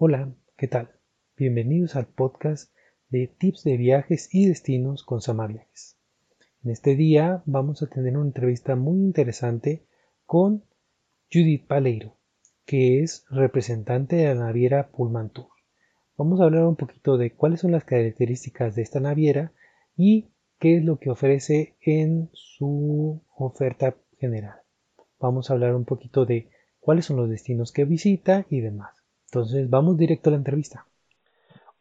Hola, ¿qué tal? Bienvenidos al podcast de tips de viajes y destinos con Sama Viajes. En este día vamos a tener una entrevista muy interesante con Judith Paleiro, que es representante de la naviera Pullman Tour. Vamos a hablar un poquito de cuáles son las características de esta naviera y qué es lo que ofrece en su oferta general. Vamos a hablar un poquito de cuáles son los destinos que visita y demás. Entonces, vamos directo a la entrevista.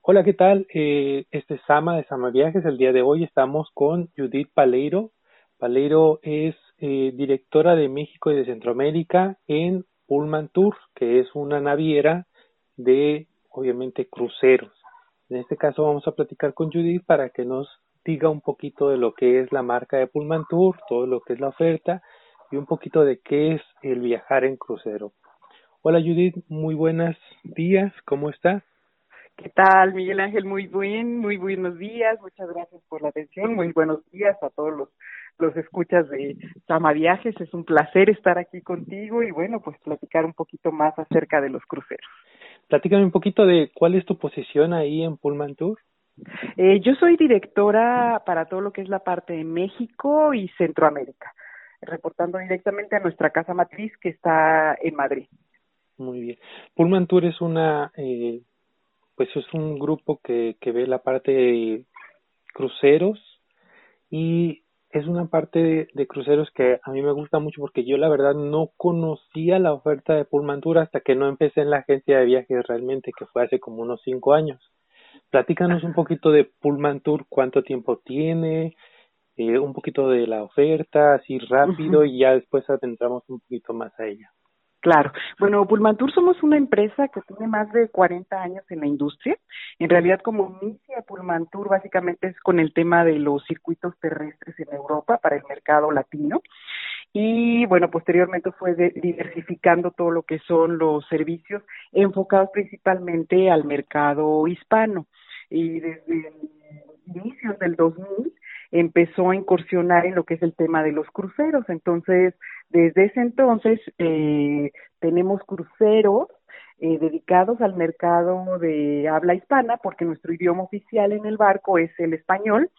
Hola, ¿qué tal? Eh, este es Sama de Sama Viajes. El día de hoy estamos con Judith Paleiro. Paleiro es eh, directora de México y de Centroamérica en Pullman Tour, que es una naviera de, obviamente, cruceros. En este caso vamos a platicar con Judith para que nos diga un poquito de lo que es la marca de Pullman Tour, todo lo que es la oferta y un poquito de qué es el viajar en crucero. Hola Judith, muy buenos días, ¿cómo estás? ¿Qué tal, Miguel Ángel? Muy bien, muy buenos días, muchas gracias por la atención, muy buenos días a todos los, los escuchas de Sama Viajes, es un placer estar aquí contigo y bueno, pues platicar un poquito más acerca de los cruceros. Platícame un poquito de cuál es tu posición ahí en Pullman Tour. Eh, yo soy directora para todo lo que es la parte de México y Centroamérica, reportando directamente a nuestra casa matriz que está en Madrid. Muy bien. Pullman Tour es una, eh, pues es un grupo que, que ve la parte de cruceros y es una parte de, cruceros que a mí me gusta mucho porque yo la verdad no conocía la oferta de Pullman Tour hasta que no empecé en la agencia de viajes realmente, que fue hace como unos cinco años. Platícanos un poquito de Pullman Tour, cuánto tiempo tiene, eh, un poquito de la oferta, así rápido, y ya después adentramos un poquito más a ella. Claro. Bueno, Tour somos una empresa que tiene más de 40 años en la industria. En realidad, como inicia Tour básicamente es con el tema de los circuitos terrestres en Europa para el mercado latino. Y bueno, posteriormente fue diversificando todo lo que son los servicios enfocados principalmente al mercado hispano. Y desde inicios del 2000 empezó a incursionar en lo que es el tema de los cruceros. Entonces, desde ese entonces eh, tenemos cruceros eh, dedicados al mercado de habla hispana, porque nuestro idioma oficial en el barco es el español.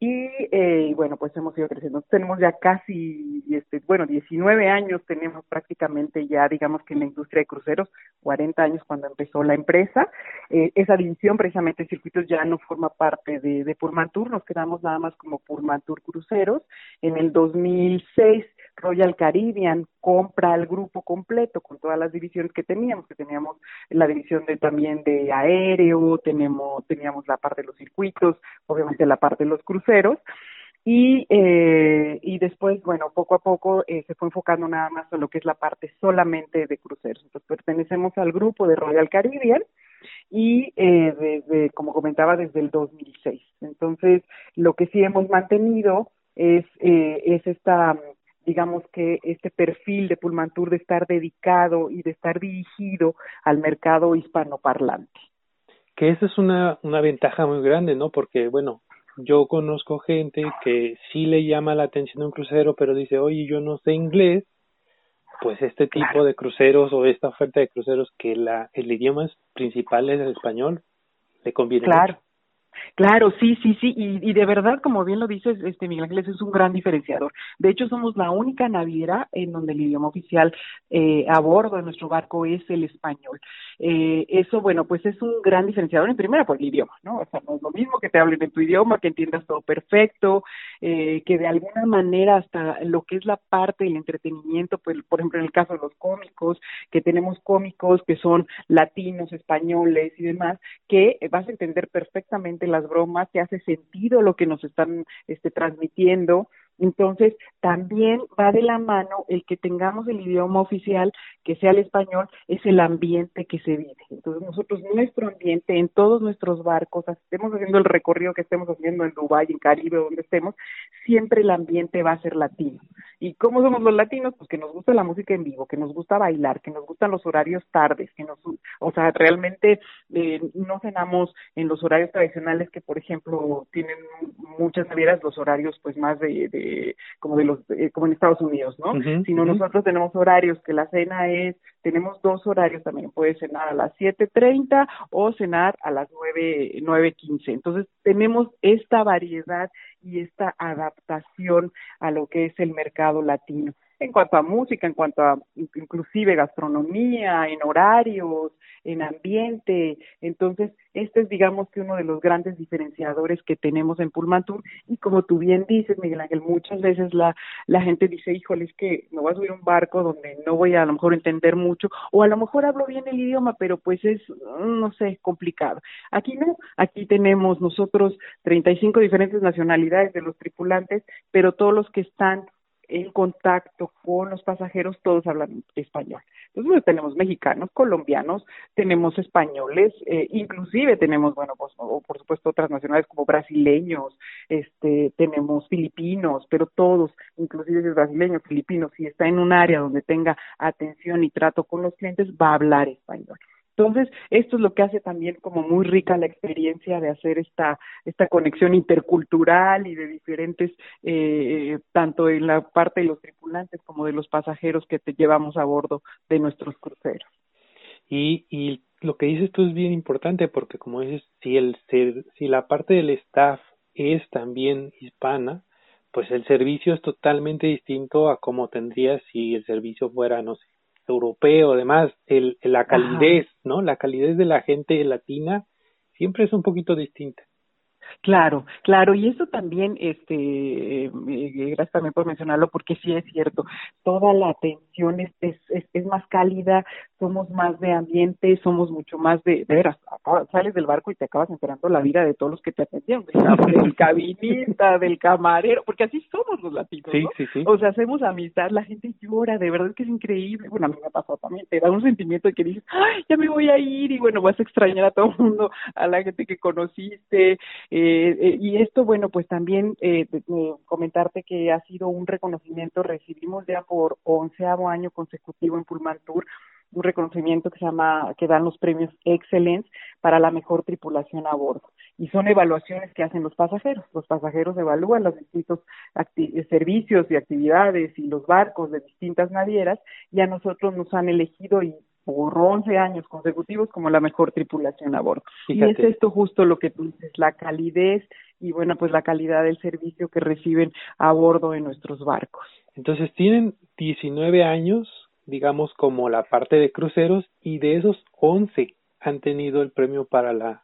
Y eh, bueno, pues hemos ido creciendo. Tenemos ya casi, este, bueno, 19 años tenemos prácticamente ya, digamos que en la industria de cruceros, 40 años cuando empezó la empresa. Eh, esa división, precisamente, de circuitos ya no forma parte de, de Tour, nos quedamos nada más como Tour Cruceros. En el 2006 Royal Caribbean compra el grupo completo con todas las divisiones que teníamos, que teníamos la división de también de aéreo, tenemos, teníamos la parte de los circuitos, obviamente la parte de los cruceros, y, eh, y después, bueno, poco a poco eh, se fue enfocando nada más en lo que es la parte solamente de cruceros. Entonces pertenecemos al grupo de Royal Caribbean y eh, desde, como comentaba, desde el 2006. Entonces, lo que sí hemos mantenido es, eh, es esta digamos que este perfil de Tour de estar dedicado y de estar dirigido al mercado hispanoparlante. Que esa es una, una ventaja muy grande, ¿no? Porque, bueno, yo conozco gente que sí le llama la atención un crucero, pero dice, oye, yo no sé inglés, pues este tipo de cruceros o esta oferta de cruceros que la, el idioma principal es el español, le conviene claro. Claro, sí, sí, sí, y, y, de verdad, como bien lo dices, este Miguel Ángeles es un gran diferenciador. De hecho, somos la única naviera en donde el idioma oficial eh, a bordo de nuestro barco es el español. Eh, eso, bueno, pues es un gran diferenciador en primera por el idioma, ¿no? O sea, no es lo mismo que te hablen en tu idioma, que entiendas todo perfecto, eh, que de alguna manera hasta lo que es la parte del entretenimiento, pues, por ejemplo, en el caso de los cómicos, que tenemos cómicos que son latinos, españoles y demás, que vas a entender perfectamente las bromas, te hace sentido lo que nos están este, transmitiendo. Entonces, también va de la mano el que tengamos el idioma oficial, que sea el español, es el ambiente que se vive. Entonces, nosotros, nuestro ambiente, en todos nuestros barcos, estemos haciendo el recorrido que estemos haciendo en Dubái, en Caribe, donde estemos, siempre el ambiente va a ser latino. ¿Y cómo somos los latinos? Pues que nos gusta la música en vivo, que nos gusta bailar, que nos gustan los horarios tardes, que nos, o sea, realmente eh, no cenamos en los horarios tradicionales que, por ejemplo, tienen muchas navieras los horarios, pues más de, como de los, como en Estados Unidos, ¿no? Sino nosotros tenemos horarios que la cena es, tenemos dos horarios también, puede cenar a las 7.30 o cenar a las 9, 9.15. Entonces tenemos esta variedad y esta adaptación a lo que es el mercado latino en cuanto a música, en cuanto a inclusive gastronomía, en horarios, en ambiente. Entonces, este es, digamos, que uno de los grandes diferenciadores que tenemos en Pullman Tour. Y como tú bien dices, Miguel Ángel, muchas veces la, la gente dice, híjole, es que me voy a subir un barco donde no voy a, a lo mejor entender mucho, o a lo mejor hablo bien el idioma, pero pues es, no sé, complicado. Aquí no, aquí tenemos nosotros 35 diferentes nacionalidades de los tripulantes, pero todos los que están en contacto con los pasajeros, todos hablan español. Entonces, tenemos mexicanos, colombianos, tenemos españoles, eh, inclusive tenemos, bueno, pues, por supuesto, otras nacionalidades como brasileños, este, tenemos filipinos, pero todos, inclusive si es brasileño, filipino, si está en un área donde tenga atención y trato con los clientes, va a hablar español. Entonces, esto es lo que hace también como muy rica la experiencia de hacer esta, esta conexión intercultural y de diferentes, eh, tanto en la parte de los tripulantes como de los pasajeros que te llevamos a bordo de nuestros cruceros. Y, y lo que dices tú es bien importante porque como dices, si, el, si la parte del staff es también hispana, pues el servicio es totalmente distinto a como tendría si el servicio fuera, no sé, europeo, además, el, la calidez, ¿no? La calidez de la gente latina siempre es un poquito distinta. Claro, claro, y eso también, este, eh, gracias también por mencionarlo, porque sí es cierto, toda la atención es, es, es, más cálida, somos más de ambiente, somos mucho más de, de veras, sales del barco y te acabas enterando la vida de todos los que te atendieron, del, cabinista, del camarero, porque así somos los latinos, sí, Sí, sí. O sea, hacemos amistad, la gente llora, de verdad que es increíble, bueno, a mí me ha pasado también, te da un sentimiento de que dices, ay, ya me voy a ir, y bueno, vas a extrañar a todo el mundo, a la gente que conociste, eh, eh, y esto, bueno, pues también eh, comentarte que ha sido un reconocimiento, recibimos ya por onceavo año consecutivo en Pullman Tour un reconocimiento que se llama, que dan los premios Excellence para la mejor tripulación a bordo. Y son evaluaciones que hacen los pasajeros. Los pasajeros evalúan los distintos servicios y actividades y los barcos de distintas navieras y a nosotros nos han elegido y por 11 años consecutivos como la mejor tripulación a bordo. Y es esto justo lo que tú dices, la calidez y bueno, pues la calidad del servicio que reciben a bordo en nuestros barcos. Entonces tienen 19 años, digamos, como la parte de cruceros y de esos 11 han tenido el premio para la,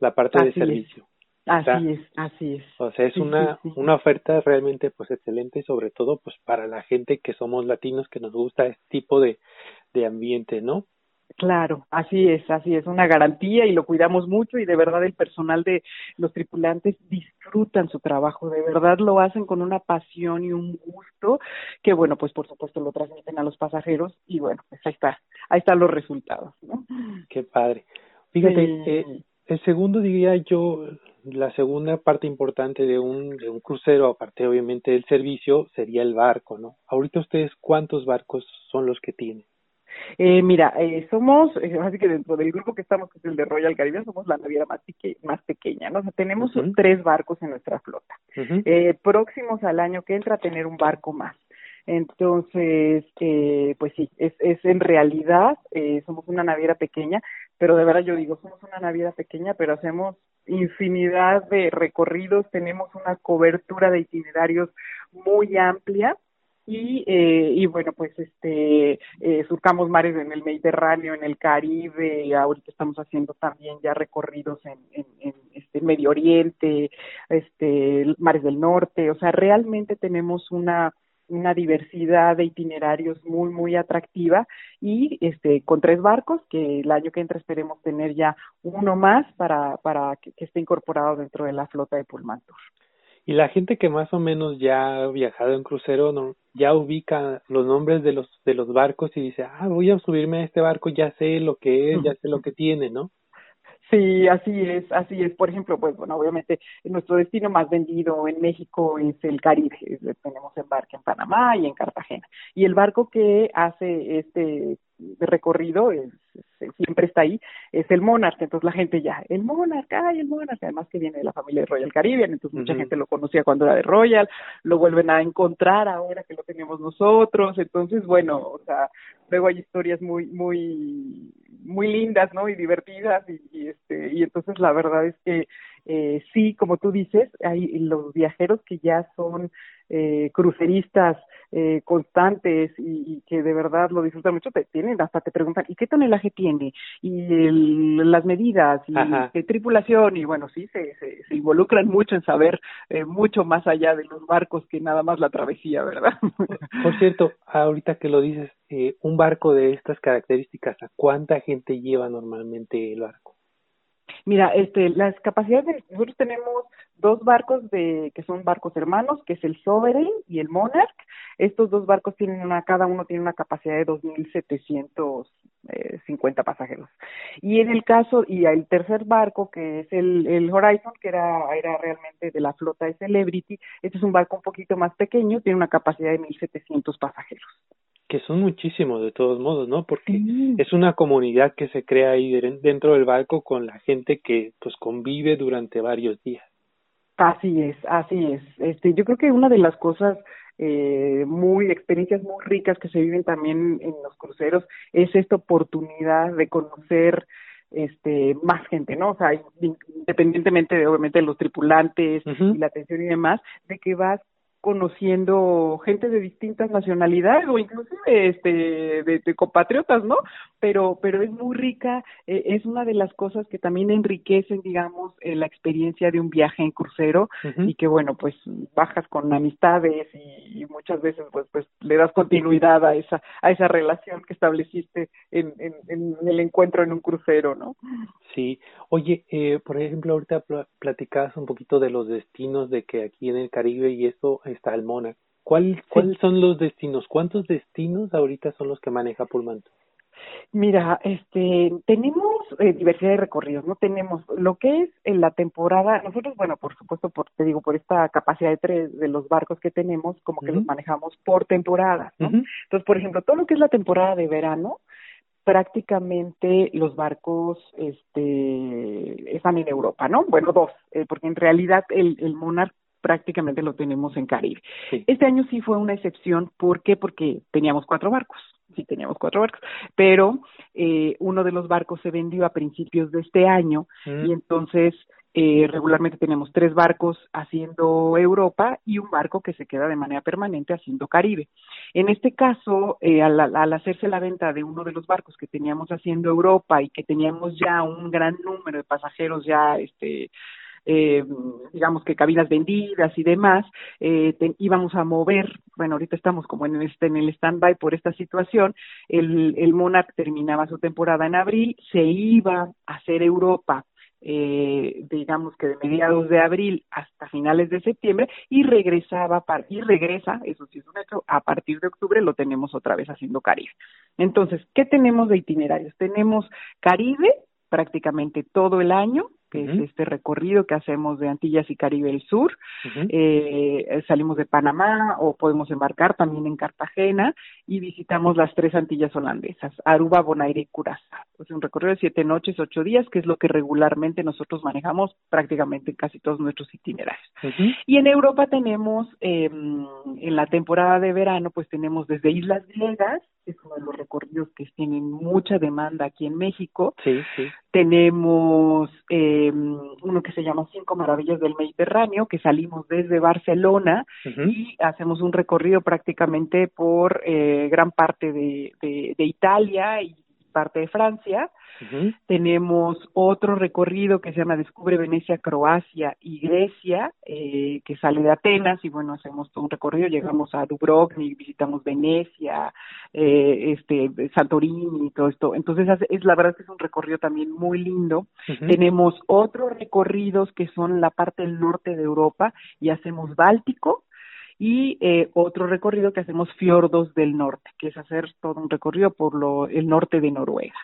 la parte de servicio. Así es, así es. O sea, es una, una oferta realmente pues excelente, sobre todo pues para la gente que somos latinos que nos gusta este tipo de, de ambiente, ¿no? Claro, así es, así es, una garantía y lo cuidamos mucho y de verdad el personal de los tripulantes disfrutan su trabajo, de verdad lo hacen con una pasión y un gusto que bueno, pues por supuesto lo transmiten a los pasajeros y bueno, pues ahí está, ahí están los resultados, ¿no? Qué padre. Fíjate, eh, el segundo diría yo, la segunda parte importante de un, de un crucero, aparte obviamente del servicio, sería el barco, ¿no? Ahorita ustedes, ¿cuántos barcos son los que tienen? Eh, mira, eh, somos, eh, así que dentro del grupo que estamos, que es el de Royal Caribbean, somos la naviera más, más pequeña, ¿no? O sea, tenemos tres barcos en nuestra flota. eh, próximos al año que entra a tener un barco más. Entonces, eh, pues sí, es, es en realidad, eh, somos una naviera pequeña, pero de verdad yo digo, somos una naviera pequeña, pero hacemos infinidad de recorridos, tenemos una cobertura de itinerarios muy amplia y, eh, y bueno, pues este, eh, surcamos mares en el Mediterráneo, en el Caribe, ahorita estamos haciendo también ya recorridos en, este Medio Oriente, este, mares del norte, o sea, realmente tenemos una una diversidad de itinerarios muy muy atractiva y este con tres barcos que el año que entra esperemos tener ya uno más para para que, esté incorporado dentro de la flota de Pullman Tour. Y la gente que más o menos ya ha viajado en crucero no, ya ubica los nombres de los de los barcos y dice, ah, voy a subirme a este barco, ya sé lo que es, ya sé lo que tiene, ¿no? Sí, así es, así es. Por ejemplo, pues bueno, obviamente nuestro destino más vendido en México es el Caribe. Tenemos embarque en Panamá y en Cartagena. Y el barco que hace este recorrido es siempre está ahí, es el Monarch. Entonces la gente ya, el Monarch, ay, el Monarch, además que viene de la familia de Royal Caribbean, entonces mucha gente lo conocía cuando era de Royal, lo vuelven a encontrar ahora que lo tenemos nosotros. Entonces, bueno, o sea, luego hay historias muy, muy, muy lindas, ¿no? Y divertidas y, y este, y entonces la verdad es que eh, sí, como tú dices, hay los viajeros que ya son eh, cruceristas eh, constantes y, que de verdad lo disfrutan mucho, te tienen, hasta te preguntan, ¿y qué tonelaje tiene? Y las medidas, y qué tripulación, y bueno, sí, se, se, involucran mucho en saber eh, mucho más allá de los barcos que nada más la travesía, ¿verdad? Por cierto, ahorita que lo dices, eh, un barco de estas características, ¿a cuánta gente lleva normalmente el barco? Mira, este, las capacidades, nosotros tenemos dos barcos de que son barcos hermanos, que es el Sovereign y el Monarch. Estos dos barcos tienen una, cada uno tiene una capacidad de 2.750 eh, pasajeros. Y en el caso, y el tercer barco, que es el, el Horizon, que era, era realmente de la flota de Celebrity, este es un barco un poquito más pequeño, tiene una capacidad de 1.700 pasajeros son muchísimos de todos modos, ¿no? Porque es una comunidad que se crea ahí dentro del barco con la gente que pues convive durante varios días. Así es, así es. Este, yo creo que una de las cosas eh, muy experiencias muy ricas que se viven también en los cruceros es esta oportunidad de conocer este más gente, ¿no? O sea, independientemente de obviamente de los tripulantes y la atención y demás, de que vas conociendo gente de distintas nacionalidades o inclusive este de, compatriotas no pero pero es muy rica eh, es una de las cosas que también enriquecen digamos eh, la experiencia de un viaje en crucero y que bueno pues bajas con amistades y, muchas veces pues pues le das continuidad a esa a esa relación que estableciste en, en, en el encuentro en un crucero no sí. Oye eh, por ejemplo ahorita platicabas un poquito de los destinos de que aquí en el Caribe y eso está el Monarch. ¿Cuál, ¿Cuáles son los destinos? ¿Cuántos destinos ahorita son los que maneja Pullman? Mira, este, tenemos eh, diversidad de recorridos, no tenemos lo que es en la temporada, nosotros, bueno, por supuesto, por, te digo, por esta capacidad de tres de los barcos que tenemos, como que los manejamos por temporada, ¿no? Entonces, por ejemplo, todo lo que es la temporada de verano, prácticamente los barcos este están en Europa, ¿no? Bueno, dos, eh, porque en realidad el, el Monarch prácticamente lo tenemos en Caribe. Este año sí fue una excepción, ¿por qué? Porque teníamos cuatro barcos, sí teníamos cuatro barcos, pero eh, uno de los barcos se vendió a principios de este año mm. y entonces eh, regularmente tenemos tres barcos haciendo Europa y un barco que se queda de manera permanente haciendo Caribe. En este caso, eh, al, al, hacerse la venta de uno de los barcos que teníamos haciendo Europa y que teníamos ya un gran número de pasajeros ya este eh, digamos que cabinas vendidas y demás, eh, íbamos a mover, bueno, ahorita estamos como en, este, en el stand-by por esta situación, el, el Monarch terminaba su temporada en abril, se iba a hacer Europa eh, digamos que de mediados de abril hasta finales de septiembre y regresaba y regresa, eso sí es un hecho, a partir de octubre lo tenemos otra vez haciendo Caribe. Entonces, ¿qué tenemos de itinerarios? Tenemos Caribe prácticamente todo el año, que es este recorrido que hacemos de Antillas y Caribe del Sur. eh, salimos de Panamá o podemos embarcar también en Cartagena y visitamos las tres Antillas holandesas, Aruba, Bonaire y Curazao. Es un recorrido de siete noches, ocho días, que es lo que regularmente nosotros manejamos prácticamente en casi todos nuestros itinerarios. Y en Europa tenemos, eh, en la temporada de verano, pues tenemos desde Islas Griegas, es uno de los recorridos que tienen mucha demanda aquí en México. Sí, sí. Tenemos eh, uno que se llama Cinco Maravillas del Mediterráneo, que salimos desde Barcelona y hacemos un recorrido prácticamente por eh, gran parte de, de, de Italia y parte de Francia tenemos otro recorrido que se llama Descubre Venecia, Croacia y Grecia, eh, que sale de Atenas y bueno, hacemos todo un recorrido, llegamos a Dubrovnik, visitamos Venecia, eh, este, Santorini y todo esto. Entonces es la verdad que es un recorrido también muy lindo. Tenemos otros recorridos que son la parte del norte de Europa y hacemos Báltico, y eh, otro recorrido que hacemos fiordos del norte, que es hacer todo un recorrido por lo, el norte de Noruega.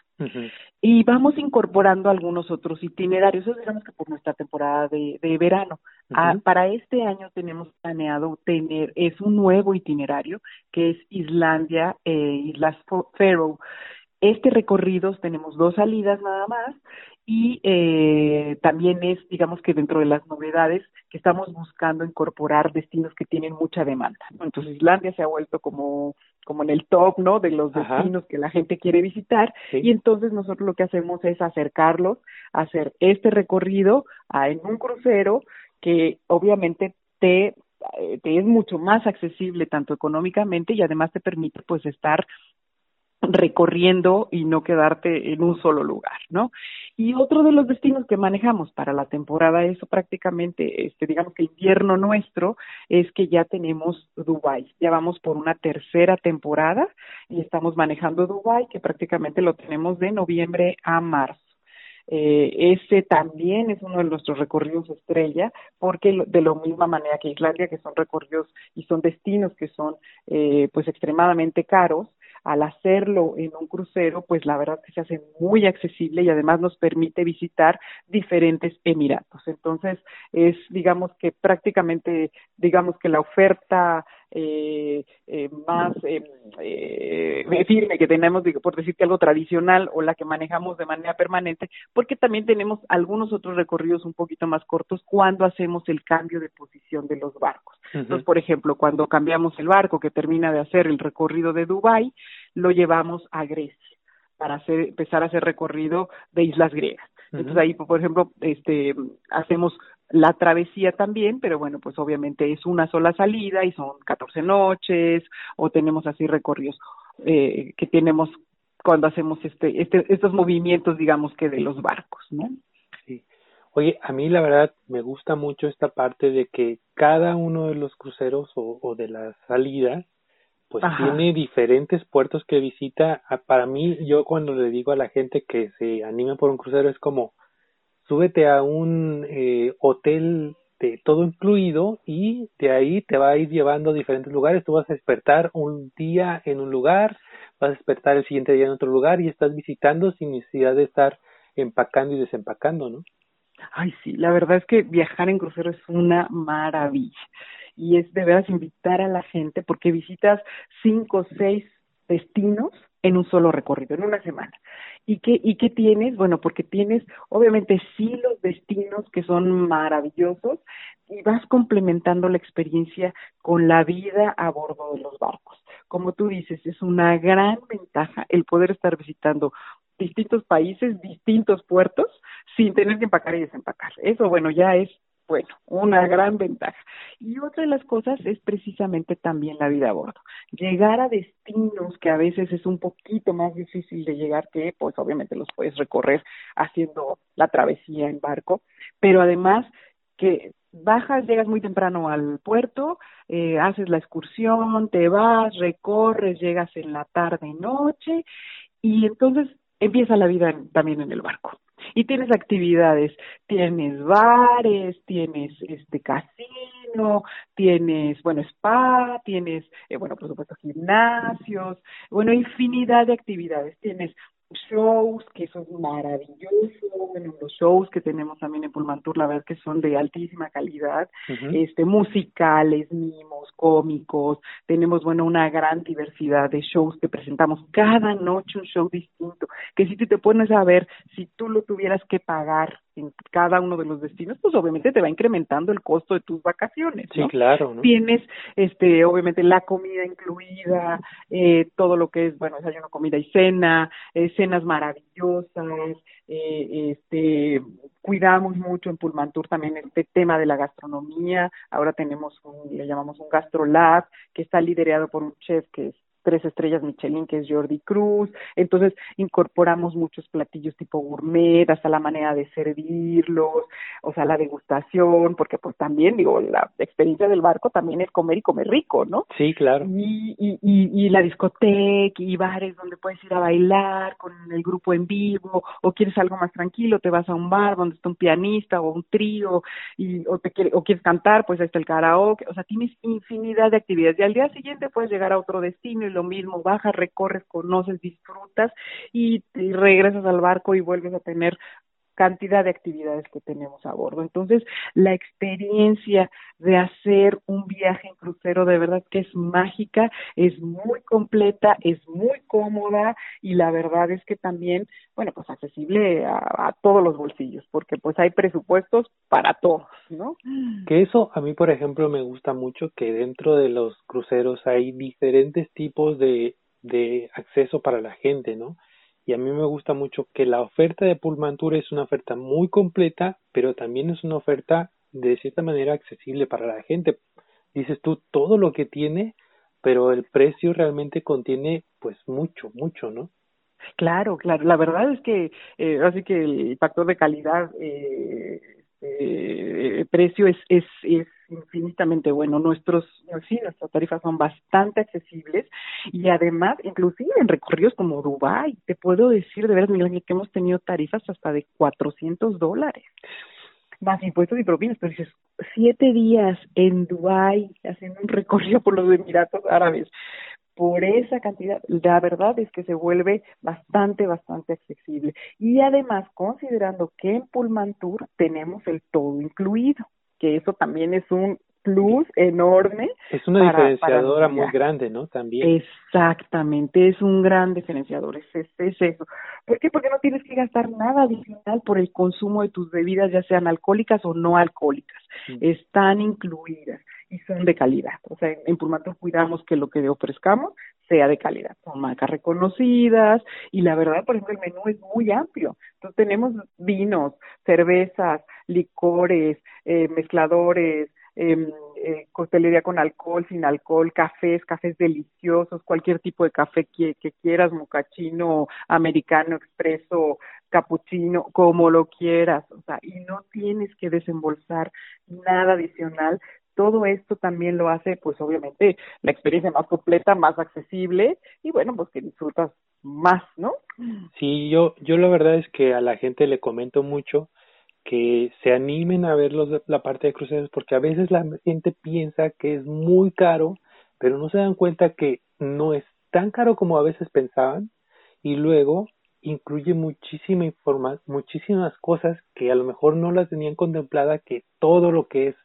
Y vamos incorporando algunos otros itinerarios, eso digamos que por nuestra temporada de, de verano. Ah, para este año tenemos planeado tener, es un nuevo itinerario, que es Islandia, eh, Islas Faroe, Este recorrido tenemos dos salidas nada más y eh, también es, digamos que dentro de las novedades que estamos buscando incorporar destinos que tienen mucha demanda. Entonces Islandia se ha vuelto como, como en el top, ¿no? De los destinos que la gente quiere visitar y entonces nosotros lo que hacemos es acercarlos, hacer este recorrido a, en un crucero que obviamente te eh, te es mucho más accesible tanto económicamente y además te permite pues estar recorriendo y no quedarte en un solo lugar, ¿no? Y otro de los destinos que manejamos para la temporada, eso prácticamente, este, digamos que invierno nuestro, es que ya tenemos Dubai. Ya vamos por una tercera temporada y estamos manejando Dubai, que prácticamente lo tenemos de noviembre a marzo. Eh, ese también es uno de nuestros recorridos estrella, porque de la misma manera que Islandia, que son recorridos y son destinos que son eh, pues extremadamente caros, al hacerlo en un crucero, pues la verdad que se hace muy accesible y además nos permite visitar diferentes emiratos. Entonces, es, digamos que prácticamente, digamos que la oferta eh, eh, más eh, eh, firme que tenemos, digo, por decirte algo tradicional o la que manejamos de manera permanente, porque también tenemos algunos otros recorridos un poquito más cortos cuando hacemos el cambio de posición de los barcos. Entonces, por ejemplo, cuando cambiamos el barco que termina de hacer el recorrido de Dubái, lo llevamos a Grecia para hacer, empezar a hacer recorrido de islas griegas. Entonces ahí, por ejemplo, este, hacemos la travesía también, pero bueno, pues obviamente es una sola salida y son 14 noches o tenemos así recorridos eh, que tenemos cuando hacemos este, este, estos movimientos, digamos que de los barcos, ¿no? Sí. Oye, a mí la verdad me gusta mucho esta parte de que cada uno de los cruceros o, o de las salidas pues tiene diferentes puertos que visita. Ah, para mí, yo cuando le digo a la gente que se anime por un crucero es como súbete a un eh, hotel de todo incluido y de ahí te va a ir llevando a diferentes lugares. Tú vas a despertar un día en un lugar, vas a despertar el siguiente día en otro lugar y estás visitando sin necesidad de estar empacando y desempacando, ¿no? Ay, sí, la verdad es que viajar en crucero es una maravilla y es de veras invitar a la gente porque visitas cinco o seis destinos en un solo recorrido, en una semana. ¿Y qué, ¿Y qué tienes? Bueno, porque tienes obviamente sí los destinos que son maravillosos y vas complementando la experiencia con la vida a bordo de los barcos. Como tú dices, es una gran ventaja el poder estar visitando distintos países, distintos puertos, sin tener que empacar y desempacar. Eso, bueno, ya es bueno, una gran ventaja. Y otra de las cosas es precisamente también la vida a bordo. Llegar a destinos que a veces es un poquito más difícil de llegar que, pues obviamente los puedes recorrer haciendo la travesía en barco, pero además que bajas, llegas muy temprano al puerto, eh, haces la excursión, te vas, recorres, llegas en la tarde, noche, y entonces empieza la vida también en el barco y tienes actividades, tienes bares, tienes este casino, tienes, bueno, spa, tienes, eh, bueno, por supuesto, gimnasios, bueno, infinidad de actividades. Tienes shows que son maravillosos, bueno, los shows que tenemos también en Pulmantur, la verdad que son de altísima calidad, este, musicales, mimos, cómicos, tenemos, bueno, una gran diversidad de shows que presentamos cada noche un show distinto, que si tú te pones a ver, si tú lo tuvieras que pagar en cada uno de los destinos, pues obviamente te va incrementando el costo de tus vacaciones. Sí, claro. Tienes, este, obviamente la comida incluida, eh, todo lo que es, bueno, desayuno, comida y cena, eh, cenas maravillosas, eh, este, cuidamos mucho en Pulmantur también este tema de la gastronomía. Ahora tenemos un, le llamamos un gastrolab que está liderado por un chef que es tres estrellas Michelin, que es Jordi Cruz. Entonces, incorporamos muchos platillos tipo gourmet, hasta la manera de servirlos, o sea, la degustación, porque pues también, digo, la experiencia del barco también es comer y comer rico, ¿no? Sí, claro. Y, y, y, y la discoteca y bares donde puedes ir a bailar con el grupo en vivo, o quieres algo más tranquilo, te vas a un bar donde está un pianista o un trío, y, o, te quiere, o quieres cantar, pues ahí está el karaoke, o sea, tienes infinidad de actividades. Y al día siguiente puedes llegar a otro destino y lo mismo, bajas, recorres, conoces, disfrutas y, regresas al barco y vuelves a tener cantidad de actividades que tenemos a bordo. Entonces, la experiencia de hacer un viaje en crucero de verdad que es mágica, es muy completa, es muy cómoda y la verdad es que también, bueno, pues accesible a, todos los bolsillos, porque pues hay presupuestos para todos, ¿no? Que eso a mí, por ejemplo, me gusta mucho que dentro de los cruceros hay diferentes tipos de, de acceso para la gente, ¿no? Y a mí me gusta mucho que la oferta de Pullmantur es una oferta muy completa, pero también es una oferta de cierta manera accesible para la gente. Dices tú todo lo que tiene, pero el precio realmente contiene pues mucho, mucho, ¿no? Claro, claro. La verdad es que eh, así que el factor de calidad eh, eh, precio es, es, es infinitamente bueno. Nuestros, sí, nuestras tarifas son bastante accesibles y además, inclusive en recorridos como Dubai, te puedo decir de verdad, Miguel, que hemos tenido tarifas hasta de 400 dólares más impuestos y propinas, pero dices, siete días en Dubai haciendo un recorrido por los Emiratos Árabes, por esa cantidad, la verdad es que se vuelve bastante, bastante accesible. Y además, considerando que en Pullman Tour tenemos el todo incluido, que eso también es un plus enorme. Es una diferenciadora muy grande, ¿no? También. Exactamente, es un gran diferenciador, es, es, es, eso. ¿Por qué? Porque no tienes que gastar nada adicional por el consumo de tus bebidas, ya sean alcohólicas o no alcohólicas. Están incluidas y son de calidad. O sea, en Purmator cuidamos que lo que ofrezcamos sea de calidad. Son marcas reconocidas y la verdad, por ejemplo, el menú es muy amplio. Entonces tenemos vinos, cervezas, licores, eh, mezcladores, em, eh, costelería con alcohol, sin alcohol, cafés, cafés deliciosos, cualquier tipo de café que, que quieras, mocachino, americano, expreso, capuchino, como lo quieras, o sea, y no tienes que desembolsar nada adicional todo esto también lo hace, pues obviamente, la experiencia más completa, más accesible y bueno, pues que disfrutas más, ¿no? Sí, yo, yo la verdad es que a la gente le comento mucho que se animen a ver los, la parte de cruceros porque a veces la gente piensa que es muy caro, pero no se dan cuenta que no es tan caro como a veces pensaban y luego incluye muchísima información, muchísimas cosas que a lo mejor no las tenían contemplada que todo lo que es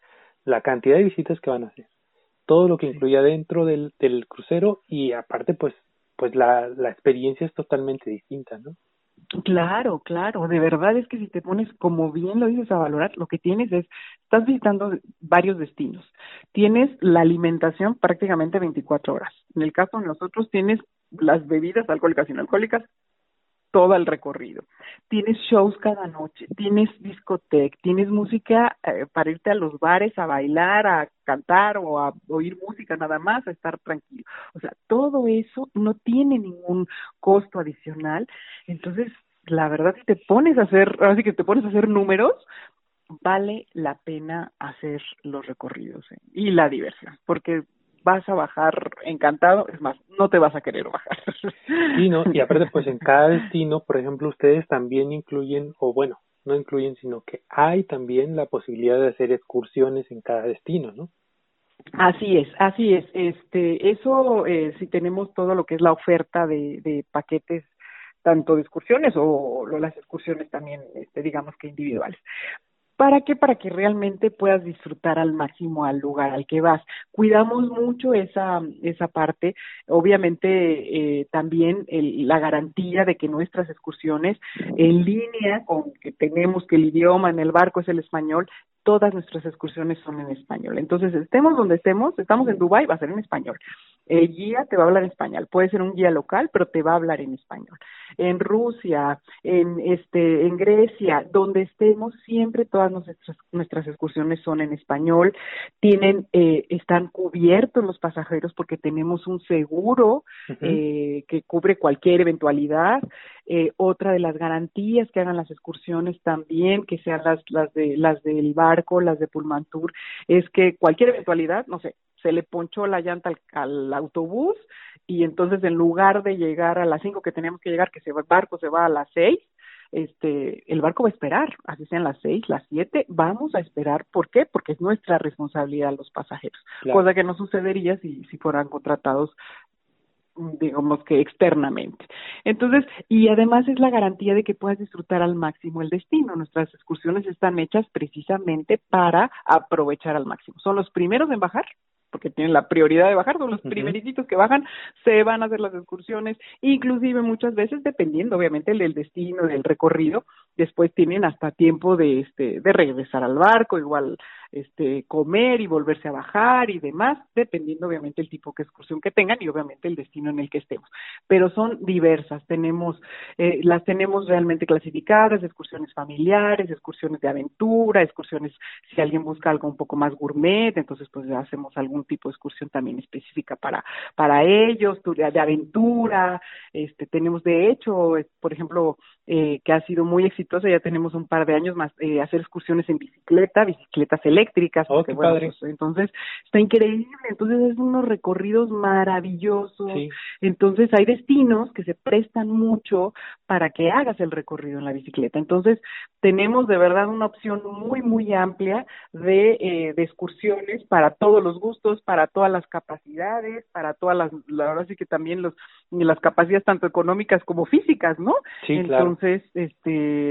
la cantidad de visitas que van a hacer, todo lo que incluye dentro del, del crucero y aparte pues pues la, la experiencia es totalmente distinta, ¿no? Claro, claro, de verdad es que si te pones, como bien lo dices, a valorar, lo que tienes es, estás visitando varios destinos, tienes la alimentación prácticamente 24 horas. En el caso de nosotros tienes las bebidas alcohólicas y no alcohólicas todo el recorrido. Tienes shows cada noche, tienes discoteca, tienes música eh, para irte a los bares a bailar, a cantar o a oír música nada más, a estar tranquilo. O sea, todo eso no tiene ningún costo adicional. Entonces, la verdad, si te pones a hacer, así que te pones a hacer números, vale la pena hacer los recorridos ¿eh? y la diversión, porque vas a bajar encantado, es más, no te vas a querer bajar. Sí, ¿no? Y aparte, pues en cada destino, por ejemplo, ustedes también incluyen, o bueno, no incluyen, sino que hay también la posibilidad de hacer excursiones en cada destino, ¿no? Así es, así es. Este, eso eh, si tenemos todo lo que es la oferta de, de paquetes tanto de excursiones o las excursiones también, este, digamos que individuales. ¿Para qué? Para que realmente puedas disfrutar al máximo al lugar al que vas. Cuidamos mucho esa, esa parte. Obviamente, eh, también el, la garantía de que nuestras excursiones en línea con que tenemos que el idioma en el barco es el español, todas nuestras excursiones son en español. Entonces, estemos donde estemos, estamos en Dubai, va a ser en español. El guía te va a hablar en español. Puede ser un guía local, pero te va a hablar en español. En Rusia, en este, en Grecia, donde estemos, siempre todas nuestras, nuestras excursiones son en español. Tienen, eh, están cubiertos los pasajeros porque tenemos un seguro eh, que cubre cualquier eventualidad. Eh, otra de las garantías que hagan las excursiones también, que sean las, las de las del barco, las de Pullmantur, es que cualquier eventualidad, no sé, se le ponchó la llanta al, autobús y entonces en lugar de llegar a las cinco que teníamos que llegar, que se el barco se va a las seis, este, el barco va a esperar, así sean las seis, las siete, vamos a esperar. ¿Por qué? Porque es nuestra responsabilidad los pasajeros, cosa que no sucedería si, si fueran contratados digamos que externamente. Entonces, y además es la garantía de que puedas disfrutar al máximo el destino. Nuestras excursiones están hechas precisamente para aprovechar al máximo. Son los primeros en bajar, porque tienen la prioridad de bajar, son los primeritos que bajan, se van a hacer las excursiones, inclusive muchas veces, dependiendo obviamente del destino, del recorrido, después tienen hasta tiempo de este de regresar al barco, igual este comer y volverse a bajar y demás, dependiendo obviamente el tipo de excursión que tengan y obviamente el destino en el que estemos. Pero son diversas, tenemos eh, las tenemos realmente clasificadas, excursiones familiares, excursiones de aventura, excursiones si alguien busca algo un poco más gourmet, entonces pues hacemos algún tipo de excursión también específica para para ellos, de aventura, este tenemos de hecho, por ejemplo, eh, que ha sido muy exitosa, ya tenemos un par de años más eh, hacer excursiones en bicicleta, bicicletas eléctricas, oh, porque, bueno, pues, entonces está increíble, entonces es unos recorridos maravillosos, entonces hay destinos que se prestan mucho para que hagas el recorrido en la bicicleta, entonces tenemos de verdad una opción muy muy amplia de, eh, de excursiones para todos los gustos, para todas las capacidades, para todas las, la verdad sí que también los las capacidades tanto económicas como físicas, ¿no? Sí, claro. Entonces,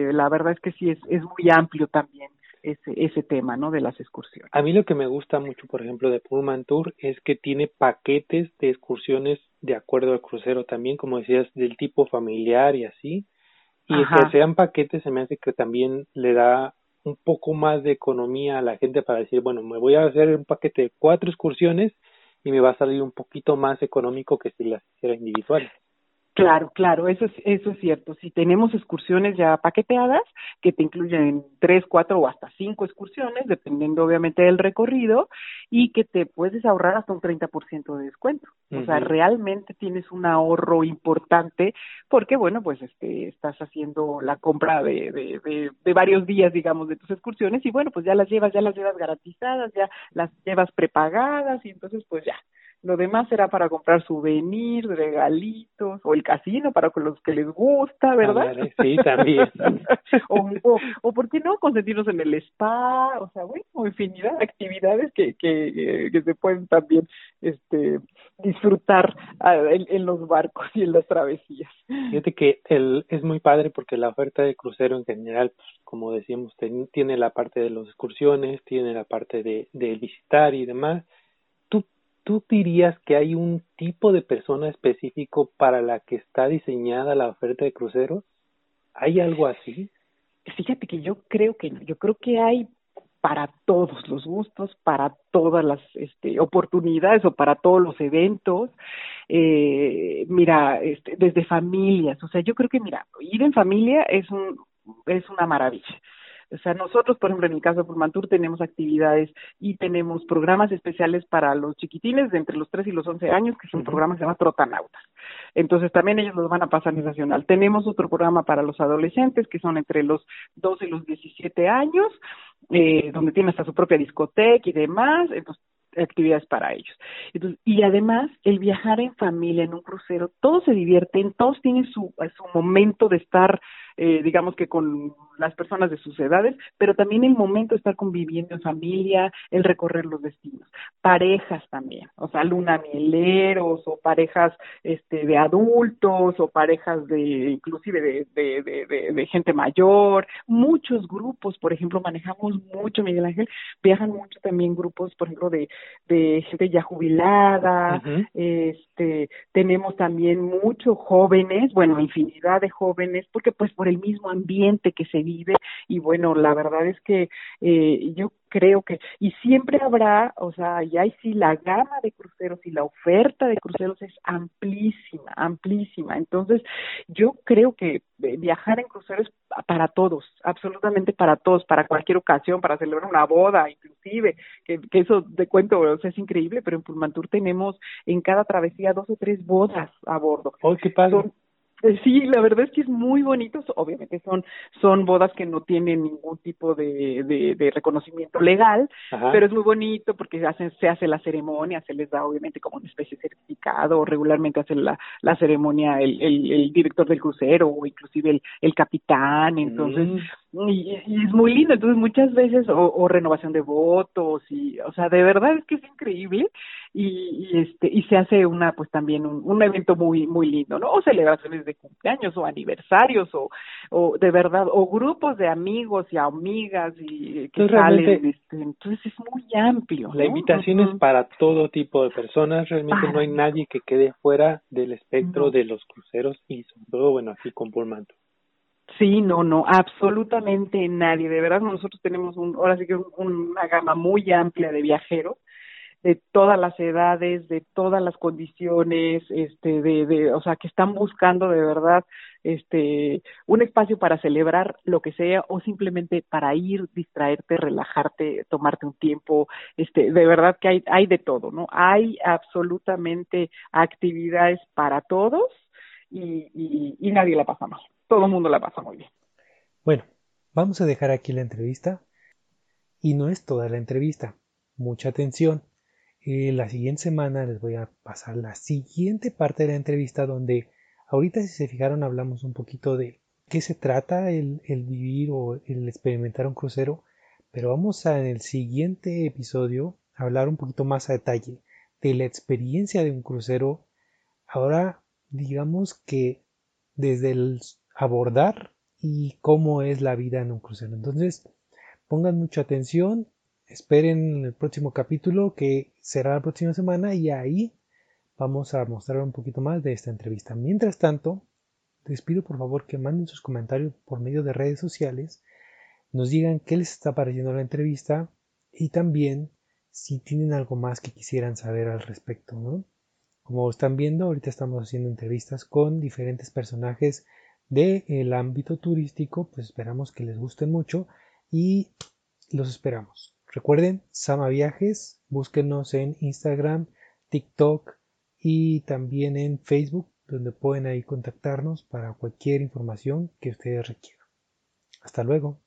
este, la verdad es que sí es, es muy amplio también ese, ese tema, ¿no? De las excursiones. A mí lo que me gusta mucho, por ejemplo, de Pullman Tour es que tiene paquetes de excursiones de acuerdo al crucero también, como decías, del tipo familiar y así. Y que sean paquetes se me hace que también le da un poco más de economía a la gente para decir, bueno, me voy a hacer un paquete de cuatro excursiones y me va a salir un poquito más económico que si las hiciera individuales. Claro, claro, eso es, eso es cierto. Si tenemos excursiones ya paqueteadas, que te incluyen tres, cuatro o hasta cinco excursiones, dependiendo obviamente del recorrido, y que te puedes ahorrar hasta un 30% de descuento. O sea, realmente tienes un ahorro importante porque, bueno, pues este, estás haciendo la compra de, de, de, de varios días, digamos, de tus excursiones y, bueno, pues ya las llevas, ya las llevas garantizadas, ya las llevas prepagadas y entonces, pues ya, lo demás será para comprar souvenirs, regalitos, o el casino para los que les gusta, ¿verdad? sí, también. o, o, o, ¿por qué no? Consentirnos en el spa, o sea, bueno, infinidad de actividades que, que, que se pueden también este disfrutar ah, en, en, los barcos y en las travesías. Fíjate que el, es muy padre porque la oferta de crucero en general, pues, como decíamos, tiene la parte de las excursiones, tiene la parte de, de visitar y demás, ¿tú dirías que hay un tipo de persona específico para la que está diseñada la oferta de cruceros? ¿Hay algo así? Fíjate que yo creo que yo creo que hay para todos los gustos, para todas las este, oportunidades o para todos los eventos. Eh, mira, este, desde familias, o sea, yo creo que mira, ir en familia es un es una maravilla. O sea, nosotros, por ejemplo, en el caso de Pulmantur, tenemos actividades y tenemos programas especiales para los chiquitines de entre los 3 y los 11 años, que es un programa que se llama Trotanautas. Entonces, también ellos los van a pasar en nacional. Tenemos otro programa para los adolescentes, que son entre los 12 y los 17 años, eh, donde tienen hasta su propia discoteca y demás. Entonces, actividades para ellos. Entonces, y además, el viajar en familia, en un crucero, todos se divierten, todos tienen su, su momento de estar eh, digamos que con las personas de sus edades, pero también el momento de estar conviviendo en familia, el recorrer los destinos. Parejas también, o sea, luna mieleros o parejas este, de adultos o parejas de inclusive de, de, de, de, gente mayor, muchos grupos, por ejemplo, manejamos mucho, Miguel Ángel, viajan mucho también grupos, por ejemplo, de, de gente ya jubilada, este, tenemos también muchos jóvenes, bueno, infinidad de jóvenes, porque pues por el mismo ambiente que se vive y bueno, la verdad es que eh, yo creo que, y siempre habrá, o sea, y hay sí la gama de cruceros y la oferta de cruceros es amplísima, amplísima. Entonces, yo creo que eh, viajar en cruceros para todos, absolutamente para todos, para cualquier ocasión, para celebrar una boda, inclusive, que, que eso de cuento o sea, es increíble, pero en Pulmantur tenemos en cada travesía dos o tres bodas a bordo. ¡Oh, qué padre! Sí, la verdad es que es muy bonito. Obviamente son son bodas que no tienen ningún tipo de, de, de reconocimiento legal, pero es muy bonito porque hacen, se hace la ceremonia, se les da obviamente como una especie de certificado, regularmente hace la, la ceremonia el, el, el director del crucero o inclusive el, el capitán. Entonces, mm. Y, es muy lindo, entonces muchas veces, o, renovación de votos, y, o sea, de verdad es que es increíble, y, este, y se hace una, pues también un, evento muy, muy lindo, ¿no? O celebraciones de cumpleaños, o aniversarios, o, o de verdad, o grupos de amigos y amigas, y que salen, este, entonces es muy amplio. La invitación es para todo tipo de personas, realmente no hay nadie que quede fuera del espectro de los cruceros, y sobre todo, bueno, aquí con Pullmantur. Sí, no, no, absolutamente nadie. De verdad, nosotros tenemos un, ahora sí que una gama muy amplia de viajeros de todas las edades, de todas las condiciones, este, de, de, o sea, que están buscando de verdad, este, un espacio para celebrar lo que sea o simplemente para ir, distraerte, relajarte, tomarte un tiempo, este, de verdad que hay, hay de todo, ¿no? Hay absolutamente actividades para todos y, y, y nadie la pasa mal todo el mundo la pasa muy bien. Bueno, vamos a dejar aquí la entrevista. Y no es toda la entrevista. Mucha atención. Eh, la siguiente semana les voy a pasar la siguiente parte de la entrevista donde ahorita si se fijaron hablamos un poquito de qué se trata el, el vivir o el experimentar un crucero. Pero vamos a en el siguiente episodio hablar un poquito más a detalle de la experiencia de un crucero. Ahora digamos que desde el abordar y cómo es la vida en un crucero. Entonces, pongan mucha atención, esperen el próximo capítulo que será la próxima semana y ahí vamos a mostrar un poquito más de esta entrevista. Mientras tanto, les pido por favor que manden sus comentarios por medio de redes sociales, nos digan qué les está pareciendo la entrevista y también si tienen algo más que quisieran saber al respecto. Como están viendo, ahorita estamos haciendo entrevistas con diferentes personajes del ámbito turístico, pues esperamos que les guste mucho y los esperamos. Recuerden, Sama Viajes, búsquenos en Instagram, TikTok y también en Facebook, donde pueden ahí contactarnos para cualquier información que ustedes requieran. Hasta luego.